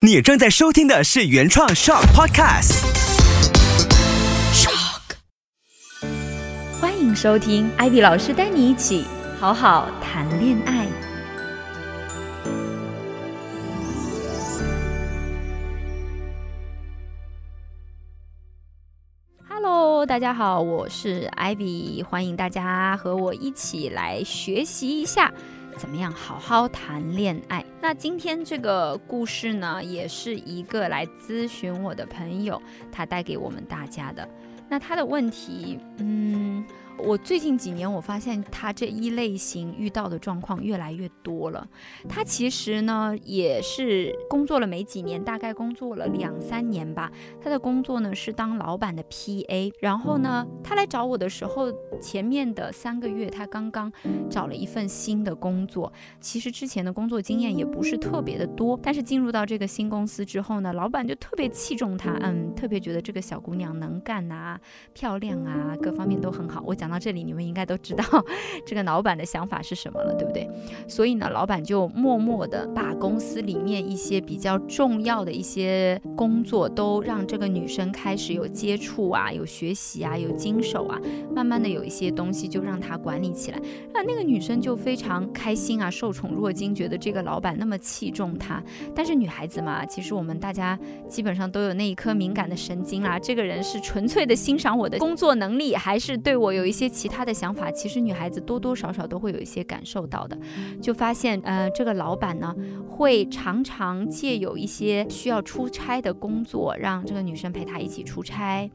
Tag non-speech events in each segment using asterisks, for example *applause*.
你正在收听的是原创 Shock Podcast。Shock，。欢迎收听艾比老师带你一起好好谈恋爱。Hello，大家好，我是艾比，欢迎大家和我一起来学习一下怎么样好好谈恋爱。那今天这个故事呢，也是一个来咨询我的朋友他带给我们大家的。那他的问题，嗯。我最近几年，我发现他这一类型遇到的状况越来越多了。他其实呢，也是工作了没几年，大概工作了两三年吧。他的工作呢是当老板的 PA。然后呢，他来找我的时候，前面的三个月他刚刚找了一份新的工作。其实之前的工作经验也不是特别的多，但是进入到这个新公司之后呢，老板就特别器重他，嗯，特别觉得这个小姑娘能干啊，漂亮啊，各方面都很好。我讲。讲到这里，你们应该都知道 *laughs* 这个老板的想法是什么了，对不对？所以呢，老板就默默的把公司里面一些比较重要的一些工作都让这个女生开始有接触啊，有学习啊，有经手啊，慢慢的有一些东西就让她管理起来。那那个女生就非常开心啊，受宠若惊，觉得这个老板那么器重她。但是女孩子嘛，其实我们大家基本上都有那一颗敏感的神经啦。这个人是纯粹的欣赏我的工作能力，还是对我有一些。些其他的想法，其实女孩子多多少少都会有一些感受到的，就发现，呃，这个老板呢，会常常借有一些需要出差的工作，让这个女生陪他一起出差。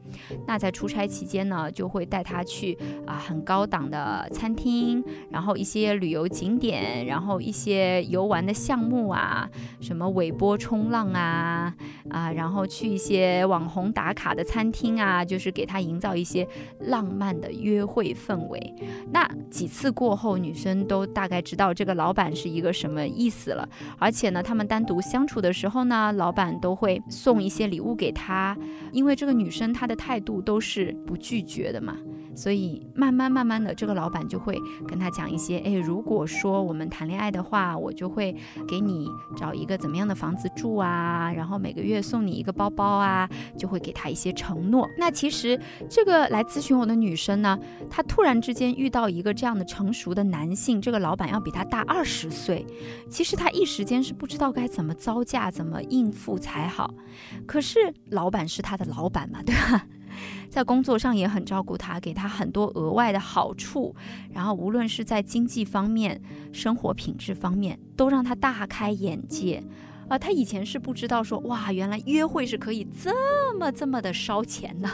那在出差期间呢，就会带她去啊很高档的餐厅，然后一些旅游景点，然后一些游玩的项目啊，什么尾波冲浪啊，啊，然后去一些网红打卡的餐厅啊，就是给她营造一些浪漫的约会。会氛围，那几次过后，女生都大概知道这个老板是一个什么意思了。而且呢，他们单独相处的时候呢，老板都会送一些礼物给她，因为这个女生她的态度都是不拒绝的嘛。所以慢慢慢慢的，这个老板就会跟他讲一些，哎，如果说我们谈恋爱的话，我就会给你找一个怎么样的房子住啊，然后每个月送你一个包包啊，就会给他一些承诺。那其实这个来咨询我的女生呢，她突然之间遇到一个这样的成熟的男性，这个老板要比她大二十岁，其实她一时间是不知道该怎么招架，怎么应付才好。可是老板是她的老板嘛，对吧？在工作上也很照顾他，给他很多额外的好处，然后无论是在经济方面、生活品质方面，都让他大开眼界。啊，他以前是不知道说，哇，原来约会是可以这么这么的烧钱的。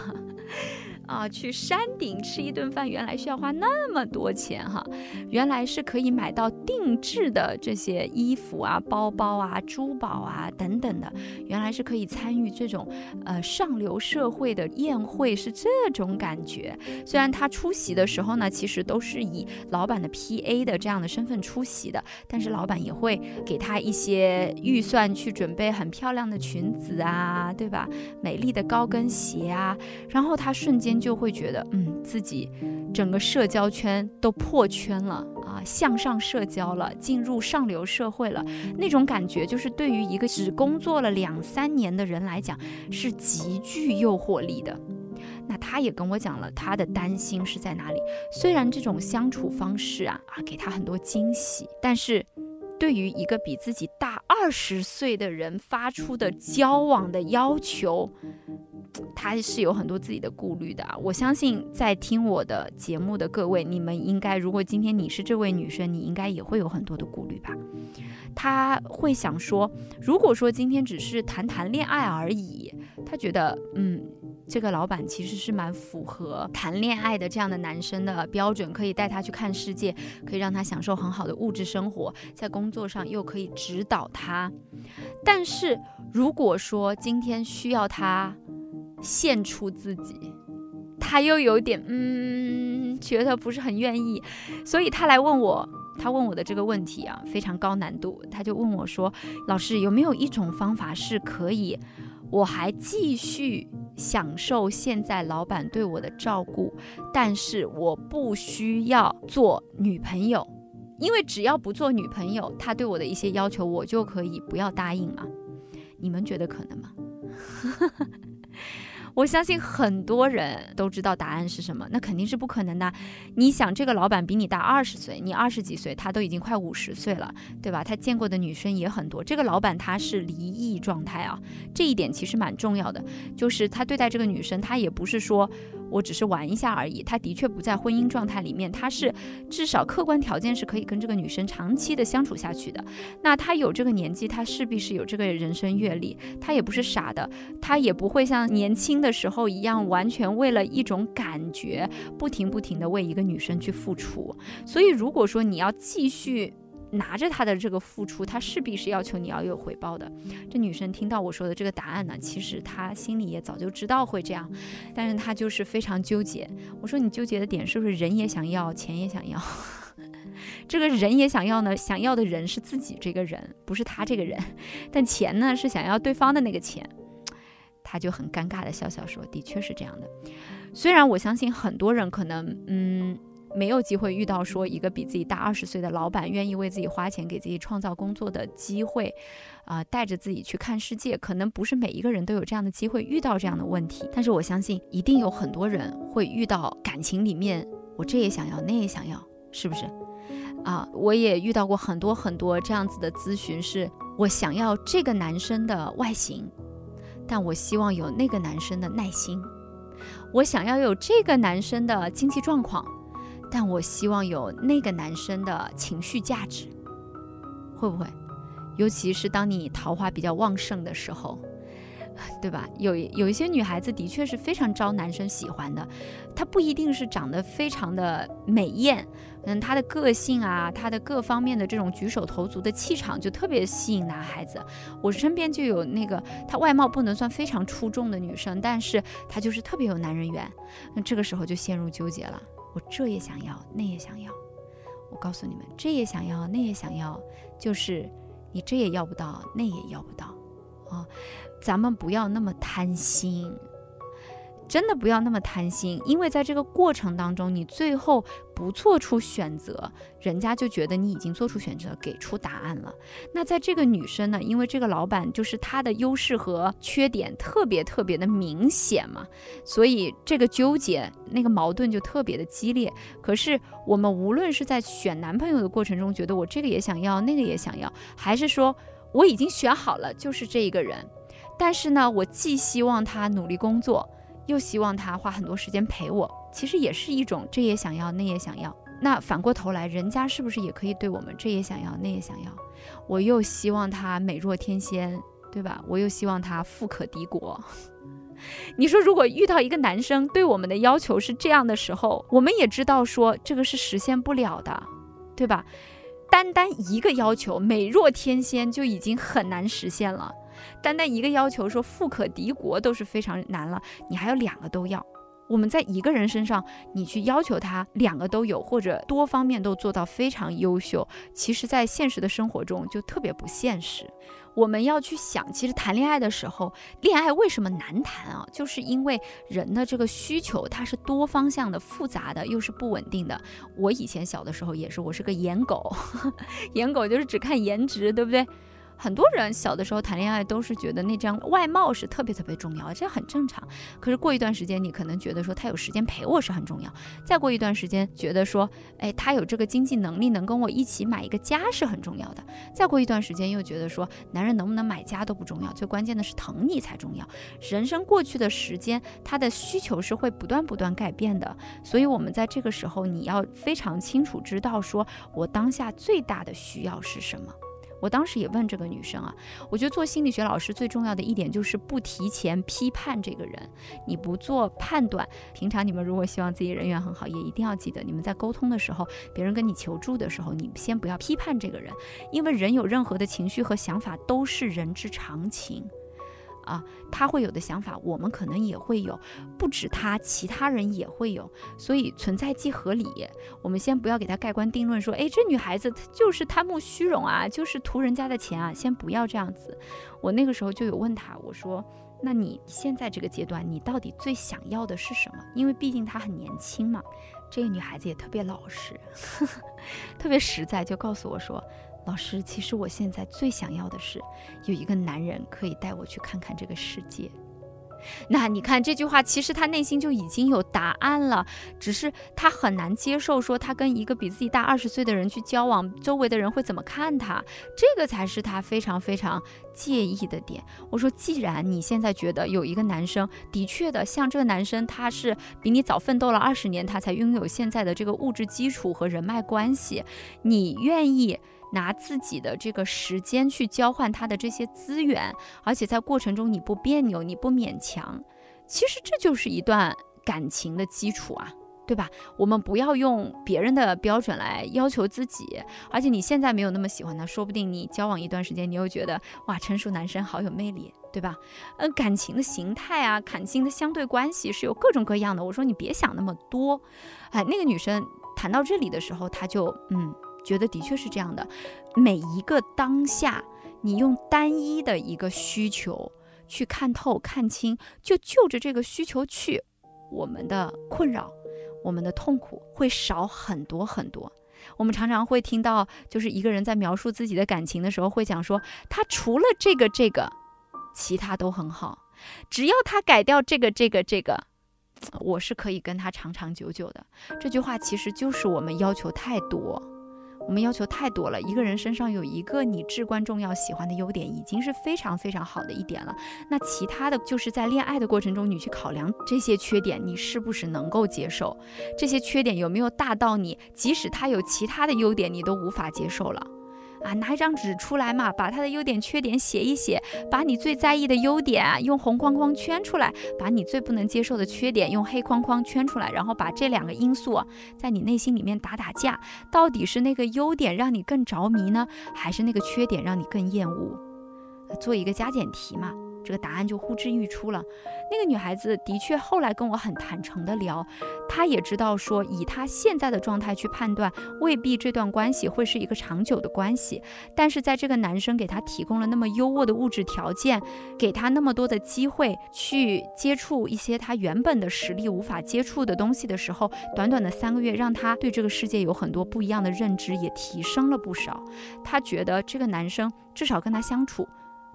去山顶吃一顿饭，原来需要花那么多钱哈！原来是可以买到定制的这些衣服啊、包包啊、珠宝啊等等的，原来是可以参与这种呃上流社会的宴会，是这种感觉。虽然他出席的时候呢，其实都是以老板的 P.A. 的这样的身份出席的，但是老板也会给他一些预算去准备很漂亮的裙子啊，对吧？美丽的高跟鞋啊，然后他瞬间。就会觉得，嗯，自己整个社交圈都破圈了啊，向上社交了，进入上流社会了，那种感觉就是对于一个只工作了两三年的人来讲，是极具诱惑力的。那他也跟我讲了他的担心是在哪里。虽然这种相处方式啊啊给他很多惊喜，但是对于一个比自己大二十岁的人发出的交往的要求。他是有很多自己的顾虑的！我相信在听我的节目的各位，你们应该，如果今天你是这位女生，你应该也会有很多的顾虑吧？他会想说，如果说今天只是谈谈恋爱而已，他觉得，嗯，这个老板其实是蛮符合谈恋爱的这样的男生的标准，可以带他去看世界，可以让他享受很好的物质生活，在工作上又可以指导他。但是如果说今天需要他，献出自己，他又有点嗯，觉得不是很愿意，所以他来问我，他问我的这个问题啊，非常高难度。他就问我说：“老师，有没有一种方法是可以，我还继续享受现在老板对我的照顾，但是我不需要做女朋友，因为只要不做女朋友，他对我的一些要求，我就可以不要答应嘛。”你们觉得可能吗？*laughs* 我相信很多人都知道答案是什么，那肯定是不可能的。你想，这个老板比你大二十岁，你二十几岁，他都已经快五十岁了，对吧？他见过的女生也很多。这个老板他是离异状态啊，这一点其实蛮重要的，就是他对待这个女生，他也不是说。我只是玩一下而已，他的确不在婚姻状态里面，他是至少客观条件是可以跟这个女生长期的相处下去的。那他有这个年纪，他势必是有这个人生阅历，他也不是傻的，他也不会像年轻的时候一样，完全为了一种感觉，不停不停的为一个女生去付出。所以如果说你要继续。拿着他的这个付出，他势必是要求你要有回报的。这女生听到我说的这个答案呢，其实她心里也早就知道会这样，但是她就是非常纠结。我说你纠结的点是不是人也想要，钱也想要？*laughs* 这个人也想要呢？想要的人是自己这个人，不是他这个人。但钱呢，是想要对方的那个钱。他就很尴尬的笑笑说：“的确是这样的。虽然我相信很多人可能，嗯。”没有机会遇到说一个比自己大二十岁的老板愿意为自己花钱给自己创造工作的机会，啊，带着自己去看世界，可能不是每一个人都有这样的机会遇到这样的问题。但是我相信一定有很多人会遇到感情里面，我这也想要，那也想要，是不是？啊，我也遇到过很多很多这样子的咨询，是我想要这个男生的外形，但我希望有那个男生的耐心，我想要有这个男生的经济状况。但我希望有那个男生的情绪价值，会不会？尤其是当你桃花比较旺盛的时候，对吧？有有一些女孩子的确是非常招男生喜欢的，她不一定是长得非常的美艳，嗯，她的个性啊，她的各方面的这种举手投足的气场就特别吸引男孩子。我身边就有那个她外貌不能算非常出众的女生，但是她就是特别有男人缘，那这个时候就陷入纠结了。我这也想要，那也想要。我告诉你们，这也想要，那也想要，就是你这也要不到，那也要不到啊！咱们不要那么贪心。真的不要那么贪心，因为在这个过程当中，你最后不做出选择，人家就觉得你已经做出选择，给出答案了。那在这个女生呢，因为这个老板就是她的优势和缺点特别特别的明显嘛，所以这个纠结那个矛盾就特别的激烈。可是我们无论是在选男朋友的过程中，觉得我这个也想要，那个也想要，还是说我已经选好了就是这一个人，但是呢，我既希望他努力工作。又希望他花很多时间陪我，其实也是一种这也想要那也想要。那反过头来，人家是不是也可以对我们这也想要那也想要？我又希望他美若天仙，对吧？我又希望他富可敌国。*laughs* 你说，如果遇到一个男生对我们的要求是这样的时候，我们也知道说这个是实现不了的，对吧？单单一个要求美若天仙就已经很难实现了。单单一个要求说富可敌国都是非常难了，你还有两个都要。我们在一个人身上，你去要求他两个都有，或者多方面都做到非常优秀，其实，在现实的生活中就特别不现实。我们要去想，其实谈恋爱的时候，恋爱为什么难谈啊？就是因为人的这个需求它是多方向的、复杂的，又是不稳定的。我以前小的时候也是，我是个颜狗，*laughs* 颜狗就是只看颜值，对不对？很多人小的时候谈恋爱都是觉得那张外貌是特别特别重要，这很正常。可是过一段时间，你可能觉得说他有时间陪我是很重要。再过一段时间，觉得说，哎，他有这个经济能力能跟我一起买一个家是很重要的。再过一段时间，又觉得说，男人能不能买家都不重要，最关键的是疼你才重要。人生过去的时间，他的需求是会不断不断改变的。所以，我们在这个时候，你要非常清楚知道，说我当下最大的需要是什么。我当时也问这个女生啊，我觉得做心理学老师最重要的一点就是不提前批判这个人，你不做判断。平常你们如果希望自己人缘很好，也一定要记得，你们在沟通的时候，别人跟你求助的时候，你先不要批判这个人，因为人有任何的情绪和想法都是人之常情。啊，他会有的想法，我们可能也会有，不止他，其他人也会有，所以存在即合理。我们先不要给他盖棺定论，说，哎，这女孩子她就是贪慕虚荣啊，就是图人家的钱啊，先不要这样子。我那个时候就有问他，我说，那你现在这个阶段，你到底最想要的是什么？因为毕竟她很年轻嘛。这个女孩子也特别老实，*laughs* 特别实在，就告诉我说，老师，其实我现在最想要的是有一个男人可以带我去看看这个世界。那你看这句话，其实他内心就已经有答案了，只是他很难接受，说他跟一个比自己大二十岁的人去交往，周围的人会怎么看他，这个才是他非常非常介意的点。我说，既然你现在觉得有一个男生的确的，像这个男生，他是比你早奋斗了二十年，他才拥有现在的这个物质基础和人脉关系，你愿意？拿自己的这个时间去交换他的这些资源，而且在过程中你不别扭，你不勉强，其实这就是一段感情的基础啊，对吧？我们不要用别人的标准来要求自己，而且你现在没有那么喜欢他，说不定你交往一段时间，你又觉得哇，成熟男生好有魅力，对吧？呃，感情的形态啊，感情的相对关系是有各种各样的。我说你别想那么多，哎，那个女生谈到这里的时候，她就嗯。觉得的确是这样的，每一个当下，你用单一的一个需求去看透、看清，就就着这个需求去，我们的困扰、我们的痛苦会少很多很多。我们常常会听到，就是一个人在描述自己的感情的时候，会讲说，他除了这个这个，其他都很好，只要他改掉这个这个这个，我是可以跟他长长久久的。这句话其实就是我们要求太多。我们要求太多了，一个人身上有一个你至关重要、喜欢的优点，已经是非常非常好的一点了。那其他的就是在恋爱的过程中，你去考量这些缺点，你是不是能够接受？这些缺点有没有大到你，即使他有其他的优点，你都无法接受了？啊，拿一张纸出来嘛，把他的优点、缺点写一写，把你最在意的优点用红框框圈出来，把你最不能接受的缺点用黑框框圈出来，然后把这两个因素在你内心里面打打架，到底是那个优点让你更着迷呢，还是那个缺点让你更厌恶？做一个加减题嘛。这个答案就呼之欲出了。那个女孩子的确后来跟我很坦诚的聊，她也知道说，以她现在的状态去判断，未必这段关系会是一个长久的关系。但是在这个男生给她提供了那么优渥的物质条件，给她那么多的机会去接触一些她原本的实力无法接触的东西的时候，短短的三个月，让她对这个世界有很多不一样的认知，也提升了不少。她觉得这个男生至少跟她相处。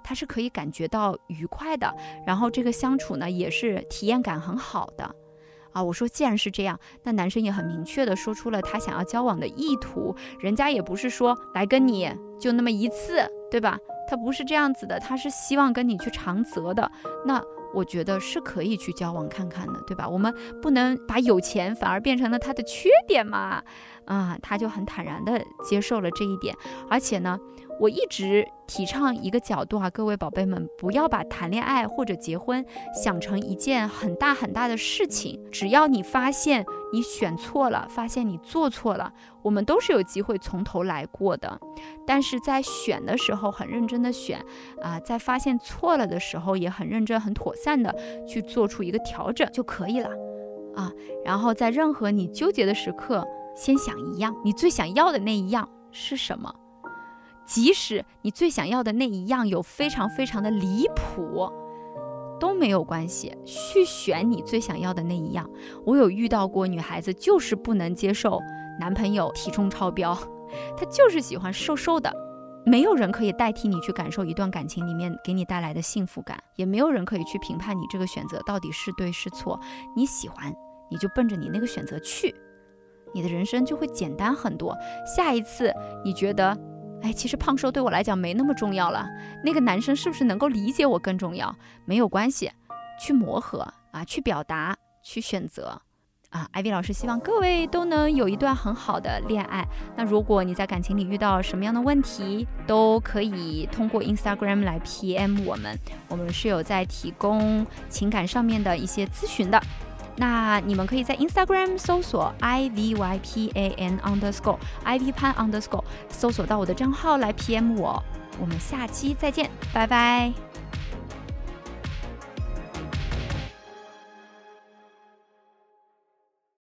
他是可以感觉到愉快的，然后这个相处呢也是体验感很好的，啊，我说既然是这样，那男生也很明确的说出了他想要交往的意图，人家也不是说来跟你就那么一次，对吧？他不是这样子的，他是希望跟你去长则的，那。我觉得是可以去交往看看的，对吧？我们不能把有钱反而变成了他的缺点嘛，啊，他就很坦然的接受了这一点，而且呢。我一直提倡一个角度啊，各位宝贝们，不要把谈恋爱或者结婚想成一件很大很大的事情。只要你发现你选错了，发现你做错了，我们都是有机会从头来过的。但是在选的时候很认真的选啊，在发现错了的时候也很认真、很妥善的去做出一个调整就可以了啊。然后在任何你纠结的时刻，先想一样，你最想要的那一样是什么？即使你最想要的那一样有非常非常的离谱，都没有关系。去选你最想要的那一样。我有遇到过女孩子，就是不能接受男朋友体重超标，她就是喜欢瘦瘦的。没有人可以代替你去感受一段感情里面给你带来的幸福感，也没有人可以去评判你这个选择到底是对是错。你喜欢，你就奔着你那个选择去，你的人生就会简单很多。下一次你觉得。哎，其实胖瘦对我来讲没那么重要了。那个男生是不是能够理解我更重要？没有关系，去磨合啊，去表达，去选择啊。艾薇老师希望各位都能有一段很好的恋爱。那如果你在感情里遇到什么样的问题，都可以通过 Instagram 来 PM 我们，我们是有在提供情感上面的一些咨询的。那你们可以在 Instagram 搜索 I V Y P A N Underscore I V Pan Underscore，搜索到我的账号来 PM 我，我们下期再见，拜拜。